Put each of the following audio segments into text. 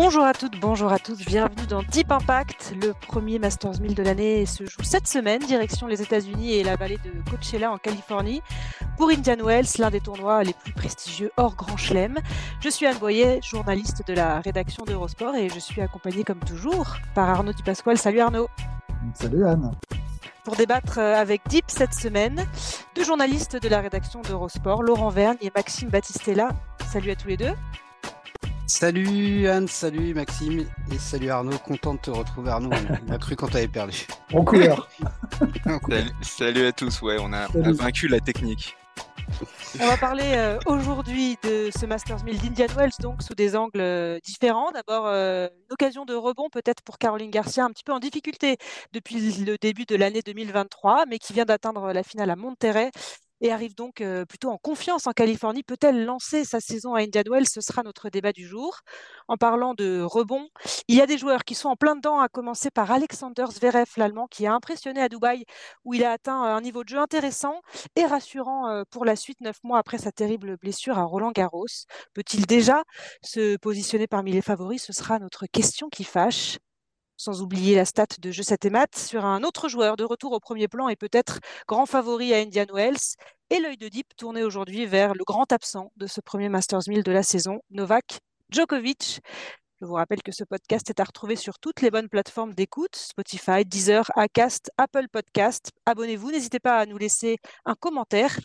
Bonjour à toutes, bonjour à tous, bienvenue dans Deep Impact, le premier Masters 1000 de l'année se joue cette semaine, direction les États-Unis et la vallée de Coachella en Californie, pour Indian Wells, l'un des tournois les plus prestigieux hors Grand Chelem. Je suis Anne Boyer, journaliste de la rédaction d'Eurosport et je suis accompagnée comme toujours par Arnaud Di Pasquale. Salut Arnaud. Salut Anne. Pour débattre euh, avec Deep cette semaine, deux journalistes de la rédaction d'Eurosport, Laurent Vergne et Maxime Battistella. Salut à tous les deux. Salut Anne, salut Maxime et salut Arnaud, content de te retrouver Arnaud, on a cru quand t'avais perdu. En couleur. salut, salut, à tous, ouais, on a, on a, vaincu la technique. On va parler euh, aujourd'hui de ce Masters 1000 d'Indian Wells, donc sous des angles euh, différents. D'abord, euh, une occasion de rebond peut-être pour Caroline Garcia, un petit peu en difficulté depuis le début de l'année 2023, mais qui vient d'atteindre la finale à Monterrey et arrive donc plutôt en confiance en Californie. Peut-elle lancer sa saison à Indian Wells? Ce sera notre débat du jour. En parlant de rebond, il y a des joueurs qui sont en plein dedans, à commencer par Alexander Zverev, l'Allemand, qui a impressionné à Dubaï, où il a atteint un niveau de jeu intéressant et rassurant pour la suite, neuf mois après sa terrible blessure à Roland Garros. Peut-il déjà se positionner parmi les favoris? Ce sera notre question qui fâche sans oublier la stat de Jeu 7 et sur un autre joueur de retour au premier plan et peut-être grand favori à Indian Wells. Et l'œil de Deep tourné aujourd'hui vers le grand absent de ce premier Masters 1000 de la saison, Novak Djokovic. Je vous rappelle que ce podcast est à retrouver sur toutes les bonnes plateformes d'écoute, Spotify, Deezer, Acast, Apple Podcast. Abonnez-vous, n'hésitez pas à nous laisser un commentaire.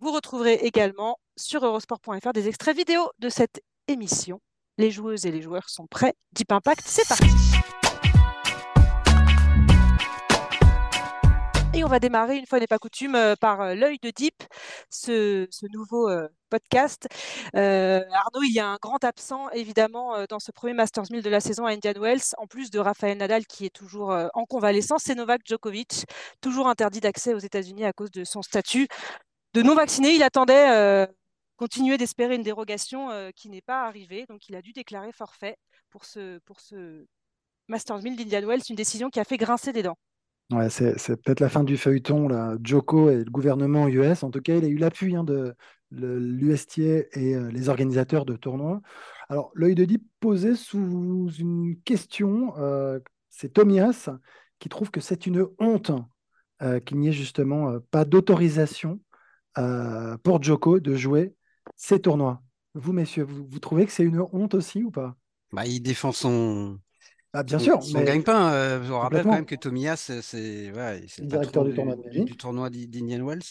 Vous retrouverez également sur eurosport.fr des extraits vidéo de cette émission. Les joueuses et les joueurs sont prêts. Deep Impact, c'est parti. Et on va démarrer, une fois n'est pas coutume, euh, par euh, l'œil de Deep, ce, nouveau euh, podcast. Arnaud, il y a un grand absent, évidemment, dans ce premier Masters 1000 de la saison à Indian Wells, en plus de Rafael Nadal qui est toujours en convalescence, c'est Novak Djokovic, toujours interdit d'accès aux États-Unis à cause de son statut de non vacciné. Il attendait continuer d'espérer une dérogation euh, qui n'est pas arrivée. Donc, il a dû déclarer forfait pour ce, pour ce Masters 1000 d'Indian Wells, une décision qui a fait grincer des dents. Ouais, c'est, peut-être la fin du feuilleton. Joko et le gouvernement US. En tout cas, il a eu l'appui hein, de l'USTA et euh, les organisateurs de tournois. Alors, l'œil de Deep posé sous une question. Euh, c'est Tomias qui trouve que c'est une honte qu'il n'y ait justement pas d'autorisation pour Joko de jouer ces tournois. Vous, messieurs, vous, trouvez que c'est une honte aussi ou pas? Bah, Il défend son. Ah, bien sûr. Son gagne-pain. Euh, je vous rappelle quand même que Tomias, c'est ouais, le directeur du tournoi, du, tournoi d'Indian Wells.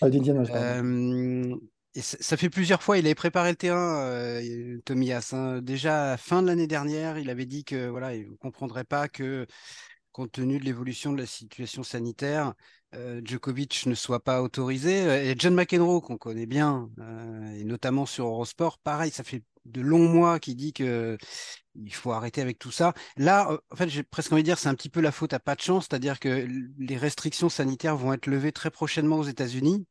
Ah, d'Indian Wells. Euh, et ça fait plusieurs fois, il avait préparé le terrain, euh, Tomias. Hein. Déjà, fin de l'année dernière, il avait dit que voilà, il ne comprendrait pas que, compte tenu de l'évolution de la situation sanitaire, euh, Djokovic ne soit pas autorisé. Et John McEnroe, qu'on connaît bien, euh, et notamment sur Eurosport, pareil, ça fait de longs mois qu'il dit que il faut arrêter avec tout ça. Là, euh, en fait, j'ai presque envie de dire, c'est un petit peu la faute à pas de chance, c'est-à-dire que les restrictions sanitaires vont être levées très prochainement aux États-Unis.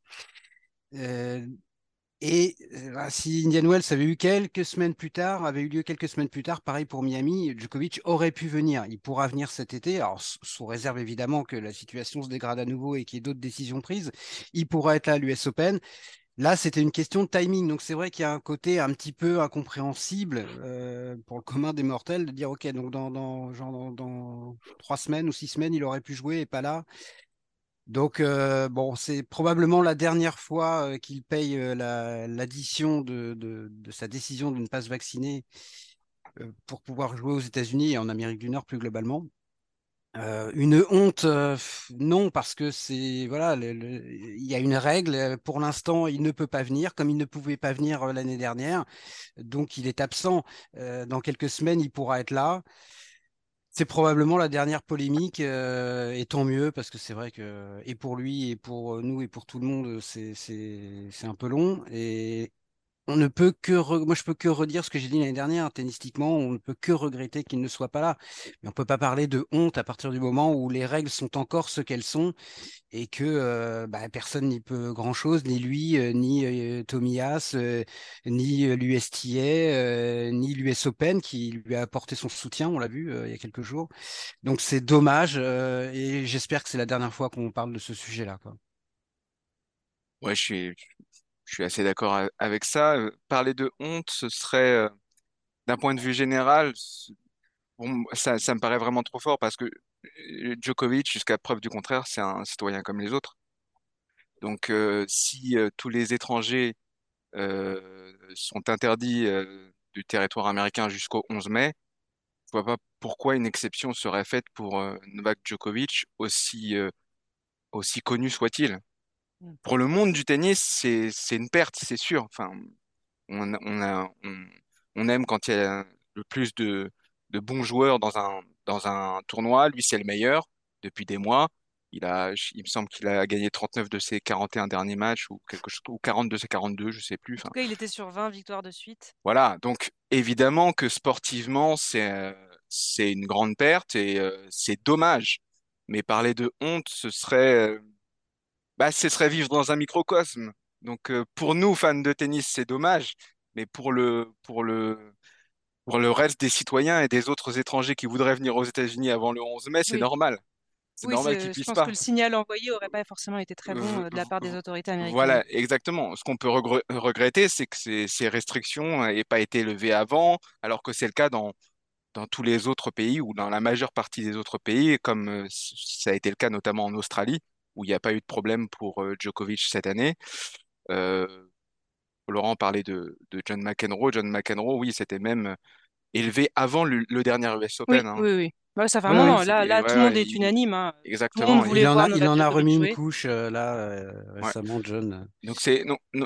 Et bah, si Indian Wells avait eu quelques semaines plus tard, avait eu lieu quelques semaines plus tard, pareil pour Miami, Djokovic aurait pu venir. Il pourra venir cet été, alors sous réserve évidemment que la situation se dégrade à nouveau et qu'il y ait d'autres décisions prises. Il pourra être là à l'US Open. Là, c'était une question de timing. Donc, c'est vrai qu'il y a un côté un petit peu incompréhensible euh, pour le commun des mortels de dire, OK, donc dans, dans, genre dans trois semaines ou six semaines, il aurait pu jouer et pas là. Donc, euh, bon, c'est probablement la dernière fois euh, qu'il paye euh, l'addition de, sa décision de ne pas se vacciner pour pouvoir jouer aux États-Unis et en Amérique du Nord plus globalement. une honte, non, parce que c'est voilà, il y a une règle. Pour l'instant, il ne peut pas venir, comme il ne pouvait pas venir l'année dernière, donc il est absent. dans quelques semaines, il pourra être là C'est probablement la dernière polémique, et tant mieux, parce que c'est vrai que, et pour lui, et pour nous, et pour tout le monde, c'est un peu long. Et on ne peut que, moi je peux que redire ce que j'ai dit l'année dernière, tennistiquement, on ne peut que regretter qu'il ne soit pas là. Mais on peut pas parler de honte à partir du moment où les règles sont encore ce qu'elles sont et que euh, bah, personne n'y peut grand-chose, ni lui, euh, ni euh, Tomias, ni l'USTA, ni l'US Open qui lui a apporté son soutien, on l'a vu il y a quelques jours. Donc c'est dommage et j'espère que c'est la dernière fois qu'on parle de ce sujet-là. Ouais, je suis, je suis assez d'accord avec ça. Euh, parler de honte, ce serait, euh, d'un point de vue général, bon, ça, ça me paraît vraiment trop fort parce que euh, Djokovic, jusqu'à preuve du contraire, c'est un citoyen comme les autres. Donc, si tous les étrangers sont interdits du territoire américain jusqu'au 11 mai, je vois pas pourquoi une exception serait faite pour Novak Djokovic, aussi, aussi connu soit-il. Mm. Pour le monde du tennis, c'est une perte, c'est sûr. Enfin, on, on, a, on, aime quand il y a le plus de, de bons joueurs dans un, dans un tournoi. Lui, c'est le meilleur depuis des mois. Il a, il me semble qu'il a gagné 39 de ses 41 derniers matchs ou quelque chose, ou 40 de ses 42, je sais plus. En tout cas, il était sur 20 victoires de suite. Voilà. Donc, évidemment que sportivement, c'est, c'est une grande perte et euh, c'est dommage. Mais parler de honte, ce serait, euh, bah, ce serait vivre dans un microcosme. Donc, euh, pour nous, fans de tennis, c'est dommage, mais pour le, pour le, pour le reste des citoyens et des autres étrangers qui voudraient venir aux États-Unis avant le 11 mai, c'est normal. C'est normal qu'ils puissent pas. Je pense que le signal envoyé aurait pas forcément été très bon euh, de la part des autorités américaines. Voilà, exactement. Ce qu'on peut regretter, c'est que ces, ces restrictions n'aient pas été levées avant, alors que c'est le cas dans, dans tous les autres pays ou dans la majeure partie des autres pays, comme euh, ça a été le cas notamment en Australie, où il n'y a pas eu de problème pour euh, Djokovic cette année. Euh, Laurent parlait de, John McEnroe. John McEnroe, oui, c'était même élevé avant le, dernier US Open. Oui, hein. oui, oui. ça fait un moment. là, là tout le monde est unanime. Hein. Exactement. il, en a, il en a remis une couche euh, là récemment, John. Donc c'est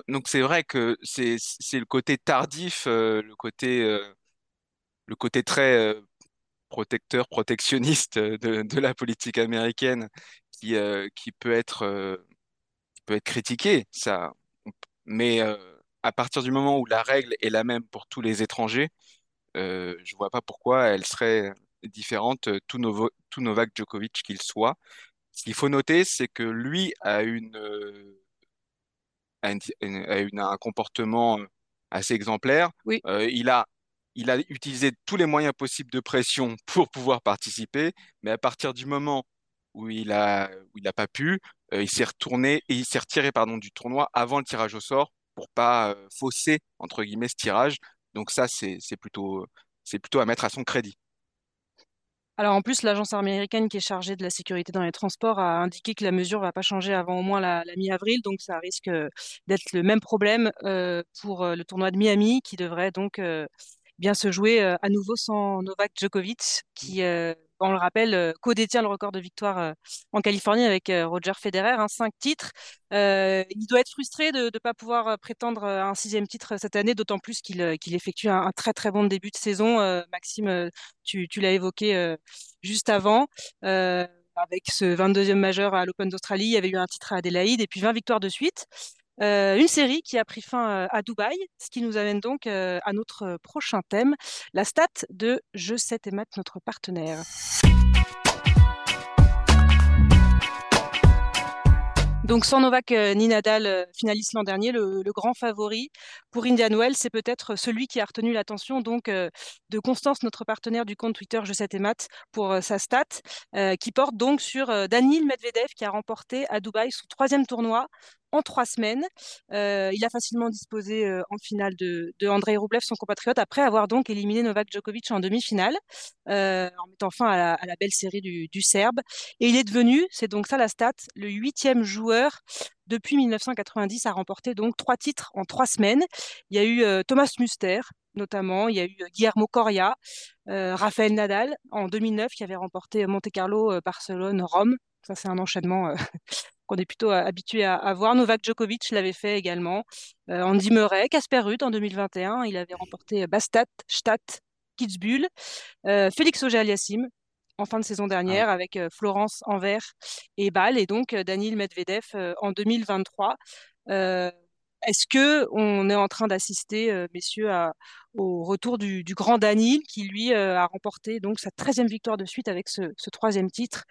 donc c'est vrai que c'est le côté tardif, le côté le côté très protecteur, protectionniste de, de, la politique américaine qui, euh, qui peut être, euh, qui peut être critiqué, ça. Mais euh, à partir du moment où la règle est la même pour tous les étrangers, je ne vois pas pourquoi elle serait différente, tout, Novo, tout Novak Djokovic qu'il soit. Ce qu'il faut noter, c'est que lui a une, a, une, un comportement assez exemplaire. Oui. il a il a utilisé tous les moyens possibles de pression pour pouvoir participer, mais à partir du moment où il a, où il n'a pas pu. Euh, il s'est retourné et il s'est retiré pardon, du tournoi avant le tirage au sort pour pas euh, fausser entre guillemets ce tirage. Donc ça, c'est plutôt, c'est plutôt à mettre à son crédit. Alors en plus, l'agence américaine qui est chargée de la sécurité dans les transports a indiqué que la mesure ne va pas changer avant au moins la, mi-avril, donc ça risque d'être le même problème euh, pour le tournoi de Miami qui devrait donc bien se jouer à nouveau sans Novak Djokovic qui on le rappelle, euh, co-détient le record de victoire euh, en Californie avec euh, Roger Federer, hein, cinq titres. il doit être frustré de ne pas pouvoir prétendre à un sixième titre cette année, d'autant plus qu'il effectue un, très très bon début de saison. Maxime, tu, l'as évoqué juste avant avec ce 22e majeur à l'Open d'Australie. Il y avait eu un titre à Adélaïde et puis 20 victoires de suite. Une série qui a pris fin à Dubaï, ce qui nous amène donc à notre prochain thème, la stat de Je sais et Math, notre partenaire. Donc sans Novak euh, ni Nadal, euh, finaliste l'an dernier, le, grand favori pour Indian Wells, c'est peut-être celui qui a retenu l'attention donc euh, de Constance, notre partenaire du compte Twitter Je sais et Math, pour sa stat, qui porte donc sur Daniil Medvedev qui a remporté à Dubaï son troisième tournoi en trois semaines. il a facilement disposé en finale de, de Andrei Rublev, son compatriote, après avoir donc éliminé Novak Djokovic en demi-finale, en mettant fin à la, belle série du, Serbe. Et il est devenu, c'est donc ça la stat, le huitième joueur depuis 1990 a remporté donc trois titres en trois semaines. Il y a eu euh, Thomas Muster, notamment, il y a eu euh, Guillermo Coria, euh, Rafael Nadal en 2009 qui avait remporté Monte Carlo, Barcelone, Rome. Ça, c'est un enchaînement qu'on est plutôt habitué à, voir. Novak Djokovic l'avait fait également. Andy Murray, Casper Ruud en 2021, il avait remporté Bastat, Stadt, Kitzbühel. Félix Auger-Aliassime, en fin de saison dernière avec Florence Anvers et Bâle et donc Daniil Medvedev en 2023. Est-ce que on est en train d'assister, messieurs, au retour du, grand Daniil qui lui a remporté donc sa 13e victoire de suite avec ce, troisième titre?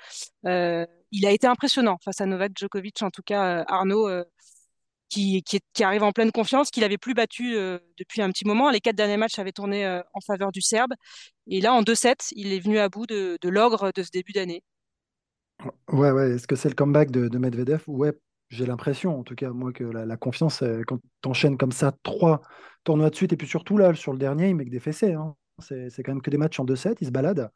Il a été impressionnant face à Novak Djokovic, en tout cas Arnaud. Qui, arrive en pleine confiance, qu'il n'avait plus battu depuis un petit moment. Les quatre derniers matchs avaient tourné en faveur du Serbe. Et là, en 2-7, il est venu à bout de, l'ogre de ce début d'année. Ouais, ouais. Est-ce que c'est le comeback de, de Medvedev? Ouais, j'ai l'impression, en tout cas, moi, que la, confiance, euh, quand tu enchaînes comme ça trois tournois de suite, et puis surtout là, sur le dernier, il met que des fessées. Hein. C'est, quand même que des matchs en 2-7, il se balade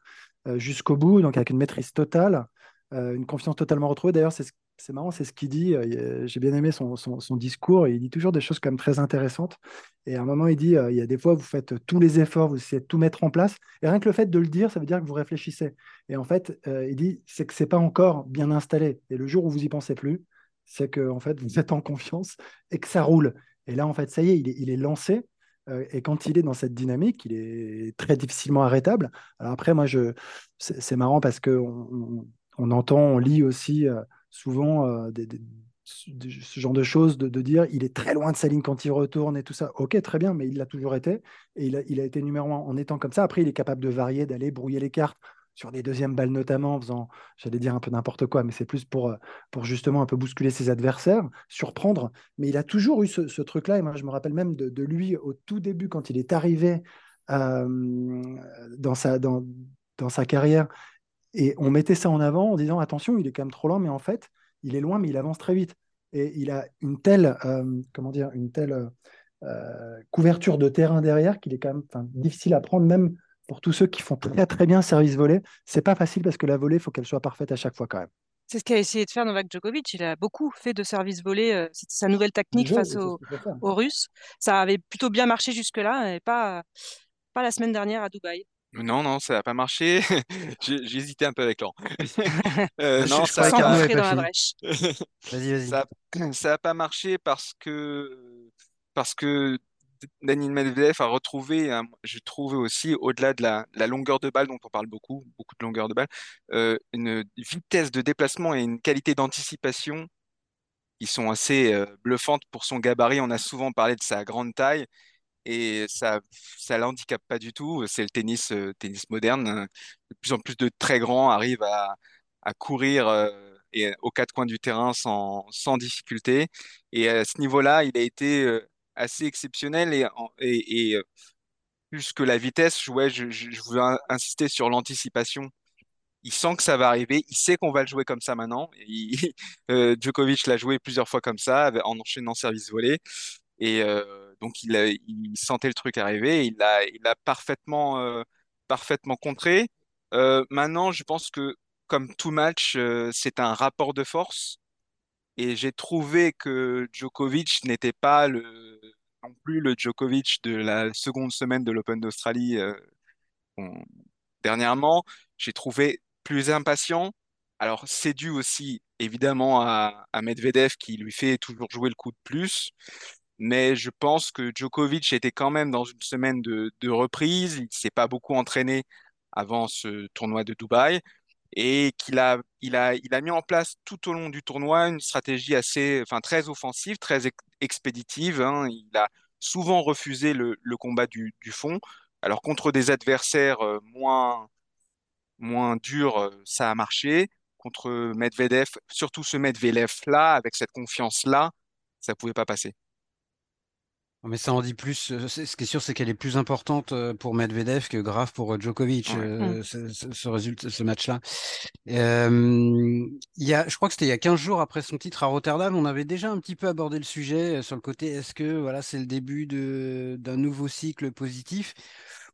euh, jusqu'au bout, donc avec une maîtrise totale, euh, une confiance totalement retrouvée. D'ailleurs, c'est, marrant, c'est ce qu'il dit. j'ai bien aimé son, discours, il dit toujours des choses quand très intéressantes. Et à un moment, il dit il y a des fois, vous faites tous les efforts, vous essayez de tout mettre en place, et rien que le fait de le dire, ça veut dire que vous réfléchissez. Et en fait, il dit c'est que c'est pas encore bien installé. Et le jour où vous y pensez plus, c'est que en fait, vous êtes en confiance et que ça roule. Et là, en fait, ça y est, il est, lancé. Euh, et quand il est dans cette dynamique, il est très difficilement arrêtable. Alors après, moi, je, c'est marrant parce que entend, on lit aussi euh, souvent euh, ce genre de choses, de, dire il est très loin de sa ligne quand il retourne et tout ça. Ok, très bien, mais il l'a toujours été. Et il a, été numéro un en étant comme ça. Après, il est capable de varier, d'aller brouiller les cartes sur des deuxièmes balles notamment, en faisant, j'allais dire un peu n'importe quoi, mais c'est plus pour, euh, justement un peu bousculer ses adversaires, surprendre. Mais il a toujours eu ce, truc-là, et moi je me rappelle même de, lui au tout début, quand il est arrivé dans sa carrière, et on mettait ça en avant en disant attention, il est quand même trop lent, mais en fait, il est loin, mais il avance très vite. Et il a une telle, euh, comment dire, une telle couverture de terrain derrière qu'il est quand même difficile à prendre, même pour tous ceux qui font très très bien service volé, c'est pas facile parce que la volée, il faut qu'elle soit parfaite à chaque fois quand même. C'est ce qu'a essayé de faire Novak Djokovic. Il a beaucoup fait de service volé. Euh, C'était sa nouvelle technique face aux, Russes. Ça avait plutôt bien marché jusque-là, et pas, pas la semaine dernière à Dubaï. Non, non, ça n'a pas marché. J'ai hésité un peu avec Laurent. euh, non, ça n'a dans la Vas-y, vas-y. Ça n'a pas marché parce que parce que Daniel Medvedev a retrouvé, je trouve aussi, au-delà de la, longueur de balle dont on parle beaucoup, beaucoup de longueur de balle, euh, une vitesse de déplacement et une qualité d'anticipation qui sont assez euh, bluffantes pour son gabarit. On a souvent parlé de sa grande taille et ça ça l'handicape pas du tout. C'est le tennis, euh, tennis moderne. De plus en plus de très grands arrivent à, courir et aux quatre coins du terrain sans, sans difficulté. Et à ce niveau-là, il a été assez exceptionnel et, et, euh, plus que la vitesse, je, je, veux insister sur l'anticipation. Il sent que ça va arriver, il sait qu'on va le jouer comme ça maintenant. Euh, Djokovic l'a joué plusieurs fois comme ça, en enchaînant service volé. Et euh, donc il, il, sentait le truc arriver, il l'a a parfaitement, parfaitement contré. maintenant, je pense que comme tout match, c'est un rapport de force. Et j'ai trouvé que Djokovic n'était pas le, non plus le Djokovic de la seconde semaine de l'Open d'Australie euh, dernièrement. J'ai trouvé plus impatient. Alors, c'est dû aussi évidemment à, Medvedev qui lui fait toujours jouer le coup de plus. Mais je pense que Djokovic était quand même dans une semaine de, reprise. Il ne s'est pas beaucoup entraîné avant ce tournoi de Dubaï et qu'il a, il a, il a mis en place tout au long du tournoi une stratégie assez, enfin, très offensive, très expéditive. Hein. Il a souvent refusé le, combat du, du, fond. Alors contre des adversaires euh, moins, moins durs, euh, ça a marché. Contre Medvedev, surtout ce Medvedev-là, avec cette confiance-là, ça ne pouvait pas passer. Mais ça en dit plus. Euh, ce qui est sûr, c'est qu'elle est plus importante euh, pour Medvedev que grave pour euh, Djokovic, mmh. ce, ce, résultat, ce match-là. il y a, je crois que c'était il y a 15 jours après son titre à Rotterdam, on avait déjà un petit peu abordé le sujet sur le côté est-ce que voilà, c'est le début d'un nouveau cycle positif?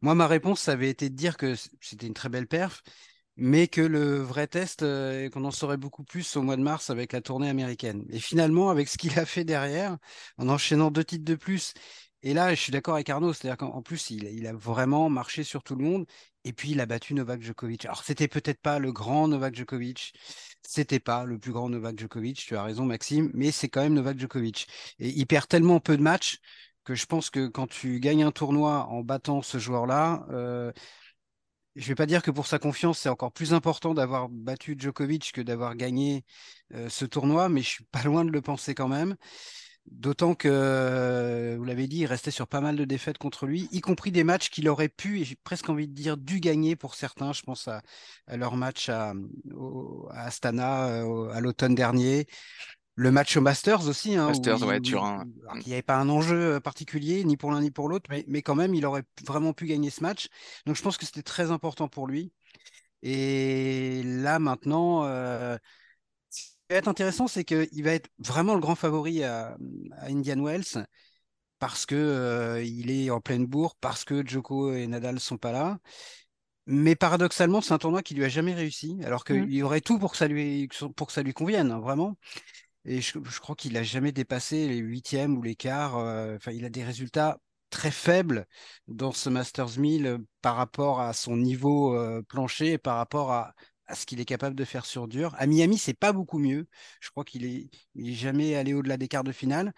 Moi, ma réponse, ça avait été de dire que c'était une très belle perf, mais que le vrai test, euh, qu'on en saurait beaucoup plus au mois de mars avec la tournée américaine. Et finalement, avec ce qu'il a fait derrière, en enchaînant deux titres de plus, et là, je suis d'accord avec Arnaud, c'est-à-dire qu'en plus, il, a vraiment marché sur tout le monde, et puis il a battu Novak Djokovic. Alors, c'était peut-être pas le grand Novak Djokovic, c'était pas le plus grand Novak Djokovic, tu as raison, Maxime, mais c'est quand même Novak Djokovic. Et il perd tellement peu de matchs que je pense que quand tu gagnes un tournoi en battant ce joueur-là, euh, je vais pas dire que pour sa confiance, c'est encore plus important d'avoir battu Djokovic que d'avoir gagné ce tournoi, mais je suis pas loin de le penser quand même. D'autant que, vous l'avez dit, il restait sur pas mal de défaites contre lui, y compris des matchs qu'il aurait pu, et j'ai presque envie de dire dû gagner pour certains. Je pense à, leur match à, Astana à l'automne dernier. Le match au Masters aussi. Hein, Masters, ouais, Turin. il n'y avait pas un enjeu particulier, ni pour l'un ni pour l'autre, mais, quand même, il aurait vraiment pu gagner ce match. Donc je pense que c'était très important pour lui. Et là, maintenant, va être intéressant, c'est qu'il va être vraiment le grand favori à, Indian Wells parce que euh, il est en pleine bourre, parce que Joko et Nadal sont pas là. Mais paradoxalement, c'est un tournoi qui lui a jamais réussi, alors qu'il mmh. y aurait tout pour que ça lui, pour que ça lui convienne, hein, vraiment. Et je, crois qu'il a jamais dépassé les huitièmes ou les quarts. Euh, enfin, il a des résultats très faibles dans ce Masters 1000 euh, par rapport à son niveau plancher et par rapport à, ce qu'il est capable de faire sur dur. À Miami, c'est pas beaucoup mieux. Je crois qu'il est, jamais allé au-delà des quarts de finale.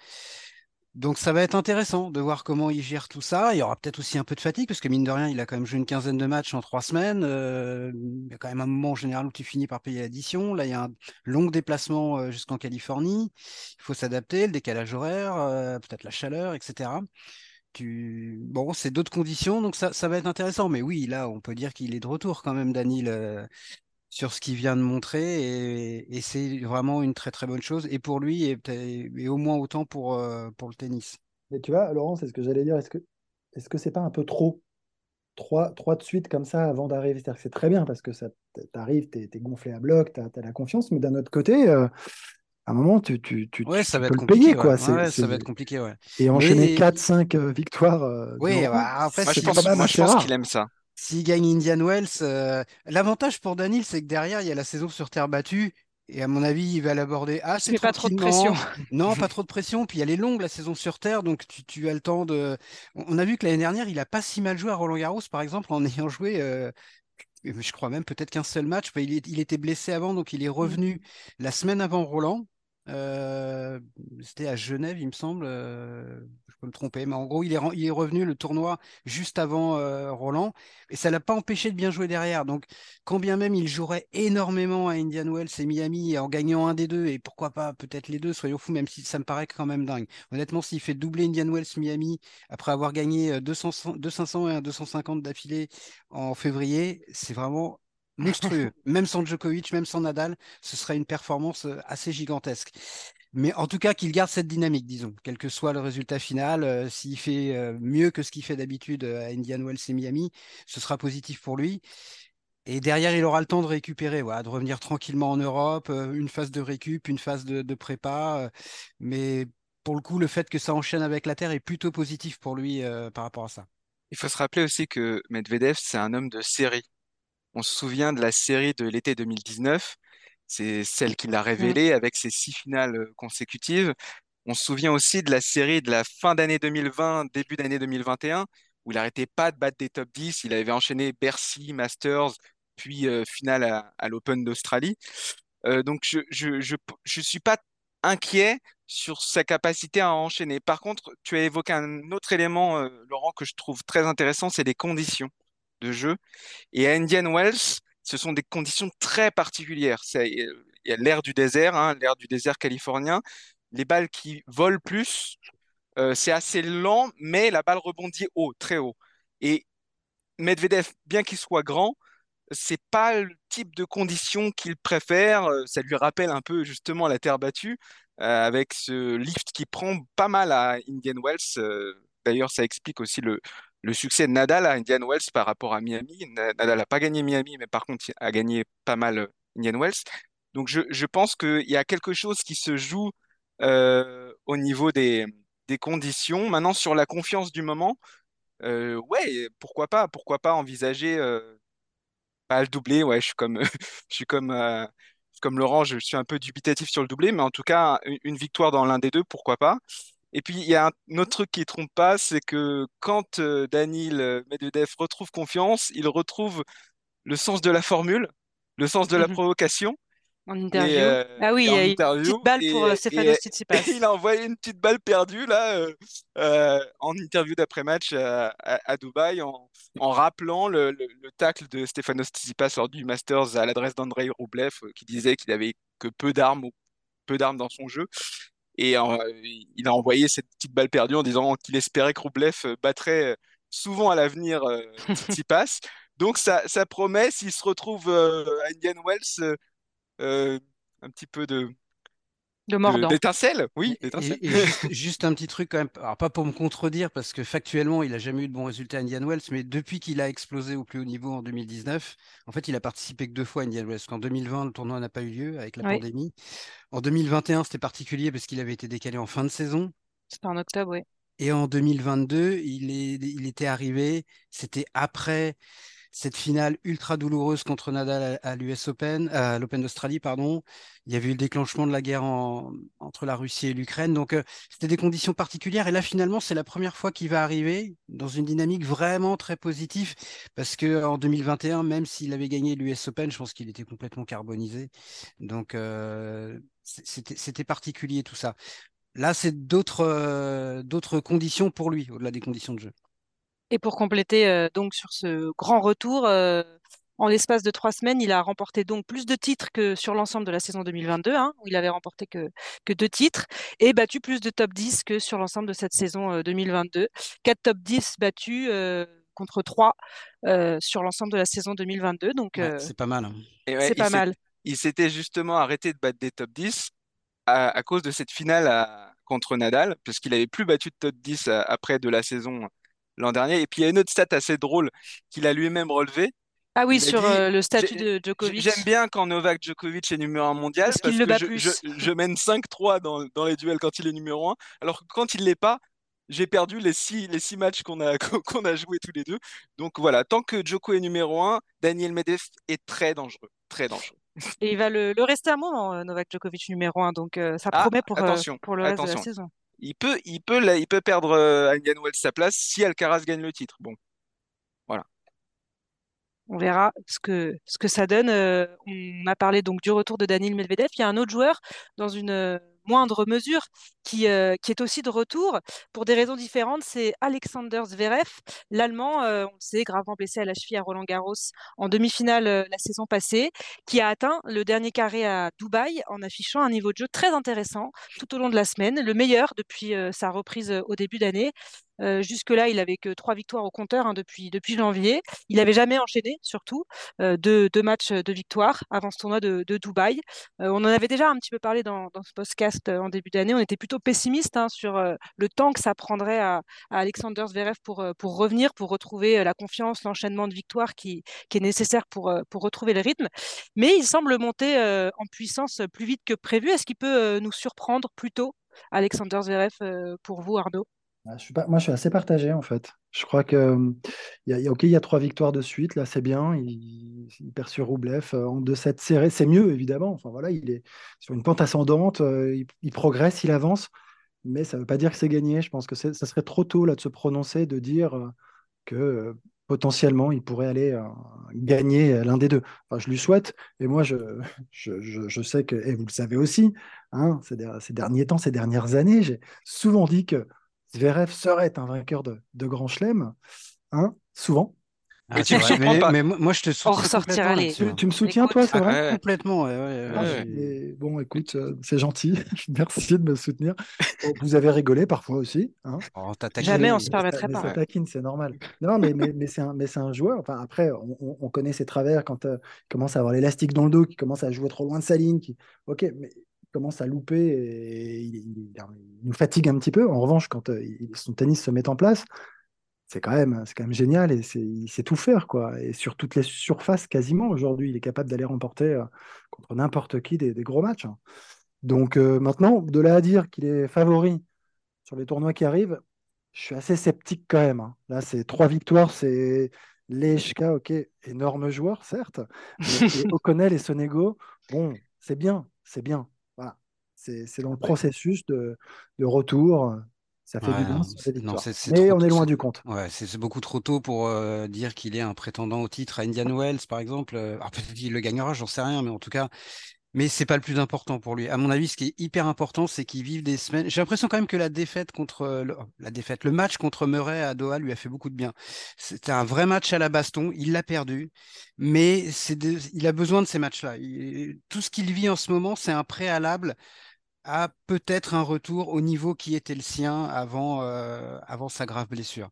Donc ça va être intéressant de voir comment il gère tout ça. Il y aura peut-être aussi un peu de fatigue, parce que mine de rien, il a quand même joué une quinzaine de matchs en trois semaines. Euh, il y a quand même un moment en général où tu finis par payer l'addition. Là, il y a un long déplacement euh, jusqu'en Californie. Il faut s'adapter, le décalage horaire, euh, peut-être la chaleur, etc. Tu... Bon, c'est d'autres conditions, donc ça, ça, va être intéressant. Mais oui, là, on peut dire qu'il est de retour quand même, Daniel sur ce qu'il vient de montrer et, c'est vraiment une très très bonne chose et pour lui et, au moins autant pour, euh, pour le tennis. Mais tu vois, Laurent, c'est ce que j'allais dire. Est-ce que est-ce que c'est pas un peu trop trois, trois de suite comme ça avant d'arriver? C'est-à-dire que c'est très bien parce que ça t'arrive, tu es, gonflé à bloc, tu as, la confiance, mais d'un autre côté, euh, à un moment, tu, tu, tu, ouais, ça va peux être le payer. Quoi. ça va être compliqué. Ouais. Et enchaîner 4-5 euh, victoires. oui, bah, après, je pense, moi, je pense qu'il aime ça. S'il gagne Indian Wells, euh, l'avantage pour Daniel, c'est que derrière, il y a la saison sur terre battue. Et à mon avis, il va l'aborder assez pas trop de pression. Non, pas trop de pression. Puis elle est longue, la saison sur terre. Donc tu, as le temps de. On a vu que l'année dernière, il a pas si mal joué à Roland Garros, par exemple, en ayant joué. Euh, je crois même peut-être qu'un seul match. Il, il, était blessé avant, donc il est revenu la semaine avant Roland. Euh, c'était à Genève, il me semble. Euh, je peux me tromper, mais en gros, il est, revenu le tournoi juste avant euh, Roland, et ça l'a pas empêché de bien jouer derrière. Donc, quand bien même il jouerait énormément à Indian Wells et Miami en gagnant un des deux, et pourquoi pas peut-être les deux, soyons fous, même si ça me paraît quand même dingue. Honnêtement, s'il fait doubler Indian Wells Miami après avoir gagné 200, 200 et un 250 d'affilée en février, c'est vraiment monstrueux. même sans Djokovic, même sans Nadal, ce serait une performance euh, assez gigantesque. Mais en tout cas, qu'il garde cette dynamique, disons, quel que soit le résultat final. Euh, s'il fait euh, mieux que ce qu'il fait d'habitude à Indian Wells et Miami, ce sera positif pour lui. Et derrière, il aura le temps de récupérer, voilà, de revenir tranquillement en Europe, une phase de récup, une phase de, prépa. mais pour le coup, le fait que ça enchaîne avec la Terre est plutôt positif pour lui par rapport à ça. Il faut se rappeler aussi que Medvedev, c'est un homme de série. On se souvient de la série de l'été 2019. C'est celle qui l'a mm. révélée avec ses six finales euh, consécutives. On se souvient aussi de la série de la fin d'année 2020, début d'année 2021, où il n'arrêtait pas de battre des top 10. Il avait enchaîné Bercy, Masters, puis euh, finale à, l'Open d'Australie. Euh, donc je je, je, suis pas inquiet sur sa capacité à enchaîner. Par contre, tu as évoqué un autre élément, Laurent, que je trouve très intéressant, c'est les conditions jeu. Et à Indian Wells, ce sont des conditions très particulières. Il y a l'air du désert, hein, l'air du désert californien. Les balles qui volent plus, euh, c'est assez lent, mais la balle rebondit haut, très haut. Et Medvedev, bien qu'il soit grand, c'est pas le type de conditions qu'il préfère. Ça lui rappelle un peu justement la terre battue, euh, avec ce lift qui prend pas mal à Indian Wells. Euh, d'ailleurs, ça explique aussi le, le succès de Nadal à Indian Wells par rapport à Miami. Nadal n'a pas gagné Miami, mais par contre a gagné pas mal euh, Indian Wells. Donc je, pense qu'il y a quelque chose qui se joue euh, au niveau des, conditions. Maintenant, sur la confiance du moment, euh, ouais, pourquoi pas, pourquoi pas envisager pas le doublé. Ouais, je suis comme, je suis comme, comme Laurent, je suis un peu dubitatif sur le doublé, mais en tout cas, une victoire dans l'un des deux, pourquoi pas. Et puis, il y a un autre truc qui ne trompe pas, c'est que quand euh, Daniel euh, Medvedev retrouve confiance, il retrouve le sens de la formule, le sens de la mhm. provocation. En interview. ah oui, il y a une petite balle pour Stefanos Tsitsipas. il a envoyé une petite balle perdue là en interview d'après-match à, Dubaï en, rappelant le, le, tacle de Stefanos Tsitsipas lors du Masters à l'adresse d'Andrei Rublev qui disait qu'il avait que peu d'armes peu d'armes dans son jeu. Et il a envoyé cette petite balle perdue en disant qu'il espérait que Rublev battrait souvent à l'avenir Tsitsipas. Donc ça, ça promet, s'il se retrouve à Indian Wells, euh, un petit peu de de mordant. D'étincelle, oui. juste, un petit truc quand même, alors pas pour me contredire, parce que factuellement, il n'a jamais eu de bons résultats à Indian Wells, mais depuis qu'il a explosé au plus haut niveau en 2019, en fait, il a participé que deux fois à Indian Wells. En 2020, le tournoi n'a pas eu lieu avec la pandémie. En 2021, c'était particulier parce qu'il avait été décalé en fin de saison. C'était en octobre, oui. Et en 2022, il, est, il était arrivé, c'était après cette finale ultra douloureuse contre Nadal à, l'US Open, à l'Open d'Australie, pardon. Il y avait eu le déclenchement de la guerre entre la Russie et l'Ukraine. Donc, euh, c'était des conditions particulières. Et là, finalement, c'est la première fois qu'il va arriver dans une dynamique vraiment très positive. Parce que en 2021, même s'il avait gagné l'US Open, je pense qu'il était complètement carbonisé. Donc, euh, c'était particulier tout ça. Là, c'est d'autres euh, d'autres conditions pour lui, au-delà des conditions de jeu. Et pour compléter euh, donc sur ce grand retour, euh, en l'espace de trois semaines, il a remporté donc plus de titres que sur l'ensemble de la saison 2022, hein, où il avait remporté que, que deux titres, et battu plus de top 10 que sur l'ensemble de cette saison 2022. Euh, Quatre top 10 battus contre trois sur l'ensemble de la saison 2022. Donc c'est pas mal. Hein. c'est pas mal. Il s'était justement arrêté de battre des top 10 à, cause de cette finale contre Nadal, puisqu'il n'avait plus battu de top 10 après de la saison l'an dernier. Et puis il y a une autre stat assez drôle qu'il a lui-même relevé. Ah oui, sur euh, le statut de Djokovic. J'aime bien quand Novak Djokovic est numéro 1 mondial parce, que je, mène 5-3 dans, dans, les duels quand il est numéro 1. Alors que quand il ne l'est pas, j'ai perdu les 6 les six matchs qu'on a, qu'on a joués tous les deux. Donc voilà, tant que Djoko est numéro 1, Daniel Medvedev est très dangereux. Très dangereux. Et il va le, le rester un moment, euh, Novak Djokovic numéro 1. Donc euh, ça ah, promet pour, pour le reste de la saison il peut, il peut, il peut perdre euh, Indian Wells sa place si Alcaraz gagne le titre. Bon, voilà. On verra ce que, ce que ça donne. Euh, on a parlé donc du retour de Daniel Medvedev. Il y a un autre joueur dans une euh, moindre mesure qui, qui est aussi de retour pour des raisons différentes. C'est Alexander Zverev, l'Allemand, on le sait, gravement blessé à la cheville à Roland Garros en demi-finale la saison passée, qui a atteint le dernier carré à Dubaï en affichant un niveau de jeu très intéressant tout au long de la semaine, le meilleur depuis sa reprise au début d'année. Euh, jusque-là, il n'avait que trois victoires au compteur hein, depuis, janvier. Il n'avait jamais enchaîné, surtout, euh, deux, matchs de victoire avant ce tournoi de, Dubaï. Euh, on en avait déjà un petit peu parlé dans, ce podcast en début d'année. On était plutôt pessimiste hein, sur le temps que ça prendrait à, Alexander Zverev pour, pour revenir, pour retrouver la confiance, l'enchaînement de victoires qui, est nécessaire pour, pour retrouver le rythme. Mais il semble monter en puissance plus vite que prévu. Est-ce qu'il peut nous surprendre plus tôt, Alexander Zverev, pour vous, Arnaud? Pas, moi, je suis assez partagé en fait. Je crois que il y a, ok, il y a trois victoires de suite, là, c'est bien. Il, perd sur Roublev euh, en 2-7 serré, c'est mieux évidemment. Enfin voilà, il est sur une pente ascendante, euh, il, progresse, il avance, mais ça ne veut pas dire que c'est gagné. Je pense que ça serait trop tôt là de se prononcer, de dire euh, que potentiellement il pourrait aller gagner l'un des deux. Enfin, je lui souhaite, et moi je, je, je, sais que, et vous le savez aussi, hein, ces, ces derniers temps, ces dernières années, j'ai souvent dit que Zverev serait un vainqueur de, de Grand Chelem, hein, souvent. Ah, mais, tu mais, moi, je te soutiens. les... Tu, tu, me soutiens, toi, c'est vrai Complètement, ah, Bon, écoute, euh, c'est gentil. Merci de me soutenir. vous avez rigolé parfois aussi. Hein oh, Jamais on se permettrait pas. Ça taquine, c'est normal. Non, mais, mais, mais c'est un, un, joueur. Enfin, après, on, on, connaît ses travers quand euh, il commence à avoir l'élastique dans le dos, qui commence à jouer trop loin de sa ligne. Qui... Ok, mais commence à louper et il, nous fatigue un petit peu. En revanche, quand euh, son tennis se met en place, c'est quand même, c'est quand même génial et il sait tout faire quoi. Et sur toutes les surfaces quasiment aujourd'hui, il est capable d'aller remporter euh, contre n'importe qui des, gros matchs. Hein. Donc euh, maintenant, de là à dire qu'il est favori sur les tournois qui arrivent, je suis assez sceptique quand même. Hein. Là, c'est trois victoires, c'est Lechka, ok, énorme joueur certes, mais O'Connell et Sonego, bon, c'est bien, c'est bien. C'est dans le processus de, retour. Ça fait du bien, Mais on est loin du compte. Ouais, c'est beaucoup trop tôt pour euh, dire qu'il est un prétendant au titre à Indian Wells, par exemple. Alors peut-être qu'il le gagnera, j'en sais rien, mais en tout cas, mais c'est pas le plus important pour lui. À mon avis, ce qui est hyper important, c'est qu'il vive des semaines. J'ai l'impression quand même que la défaite contre le... la défaite, le match contre Murray à Doha lui a fait beaucoup de bien. C'était un vrai match à la baston, il l'a perdu, mais il a besoin de ces matchs-là. Tout ce qu'il vit en ce moment, c'est un préalable à peut-être un retour au niveau qui était le sien avant, euh, avant sa grave blessure.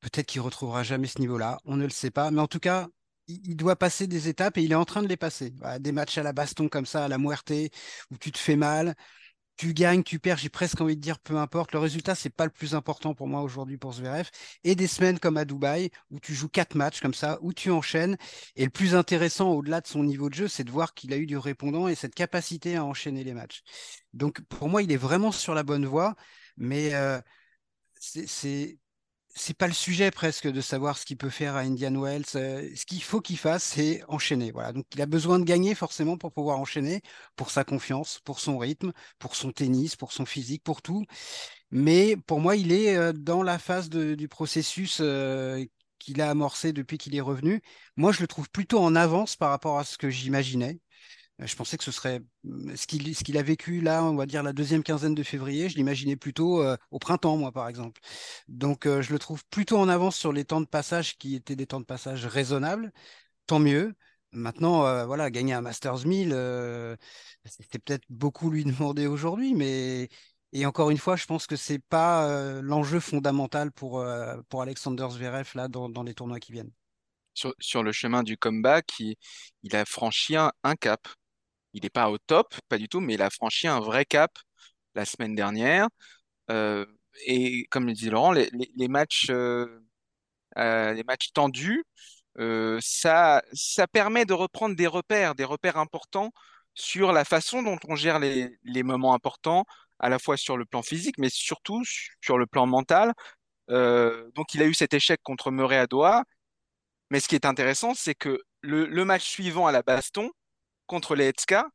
Peut-être qu'il retrouvera jamais ce niveau-là, on ne le sait pas, mais en tout cas, il doit passer des étapes et il est en train de les passer. des matchs à la baston comme ça, à la muerte, où tu te fais mal, tu gagnes, tu perds, j'ai presque envie de dire peu importe. Le résultat, c'est pas le plus important pour moi aujourd'hui pour Zverev. Et des semaines comme à Dubaï, où tu joues quatre matchs comme ça, où tu enchaînes. Et le plus intéressant au-delà de son niveau de jeu, c'est de voir qu'il a eu du répondant et cette capacité à enchaîner les matchs. Donc pour moi, il est vraiment sur la bonne voie, mais euh, c'est c'est pas le sujet presque de savoir ce qu'il peut faire à Indian Wells. Ce qu'il faut qu'il fasse, c'est enchaîner. Voilà. Donc il a besoin de gagner forcément pour pouvoir enchaîner, pour sa confiance, pour son rythme, pour son tennis, pour son physique, pour tout. Mais pour moi, il est dans la phase du processus qu'il a amorcé depuis qu'il est revenu. Moi, je le trouve plutôt en avance par rapport à ce que j'imaginais. Euh, je pensais que ce serait mmh, ce qu'il a vécu là, on va dire la deuxième quinzaine de février. Je l'imaginais plutôt euh, au printemps, moi, par exemple. Donc, euh, je le trouve plutôt en avance sur les temps de passage qui étaient des temps de passage raisonnables. Tant mieux. Maintenant, voilà, gagner un Masters 1000, c'était peut-être beaucoup lui demander aujourd'hui, mais et encore une fois, je pense que c'est pas l'enjeu fondamental pour pour Alexander Zverev là dans, dans les tournois qui viennent. Sur, sur, le chemin du comeback, il, a franchi un cap il n'est pas au top, pas du tout, mais il a franchi un vrai cap la semaine dernière. Euh, et comme le dit Laurent, les, matchs, euh, euh, les matchs tendus, ça, ça permet de reprendre des repères, des repères importants sur la façon dont on gère les, moments importants, à la fois sur le plan physique, mais surtout sur le plan mental. donc il a eu cet échec contre Murray à Doha. Mais ce qui est intéressant, c'est que le match suivant à la baston, contre les Hetska,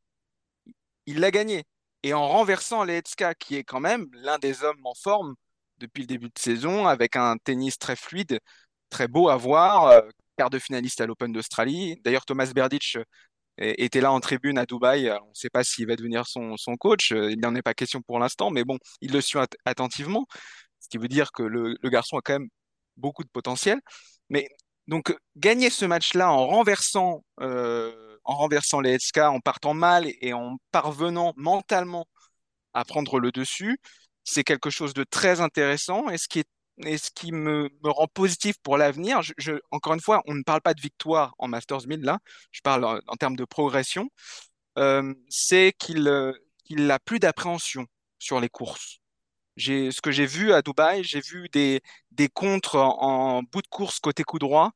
il l'a gagné. Et en renversant les Hetska, qui est quand même l'un des hommes en forme depuis le début de saison, avec un tennis très fluide, très beau à voir, euh, quart de finaliste à l'Open d'Australie. D'ailleurs, Thomas Berdych euh, était là en tribune à Dubaï. On ne sait pas s'il va devenir son, coach. Euh, il n'en est pas question pour l'instant, mais bon, il le suit attentivement. Ce qui veut dire que le, le, garçon a quand même beaucoup de potentiel. Mais donc, gagner ce match-là en renversant en renversant les SK, en partant mal et en parvenant mentalement à prendre le dessus, c'est quelque chose de très intéressant et ce qui me, rend positif pour l'avenir, je, encore une fois, on ne parle pas de victoire en Masters 1000 là, je parle en, termes de progression, euh, c'est qu'il euh, qu'il n'a plus d'appréhension sur les courses. Ce que j'ai vu à Dubaï, j'ai vu des, des contres en, en, bout de course côté coup droit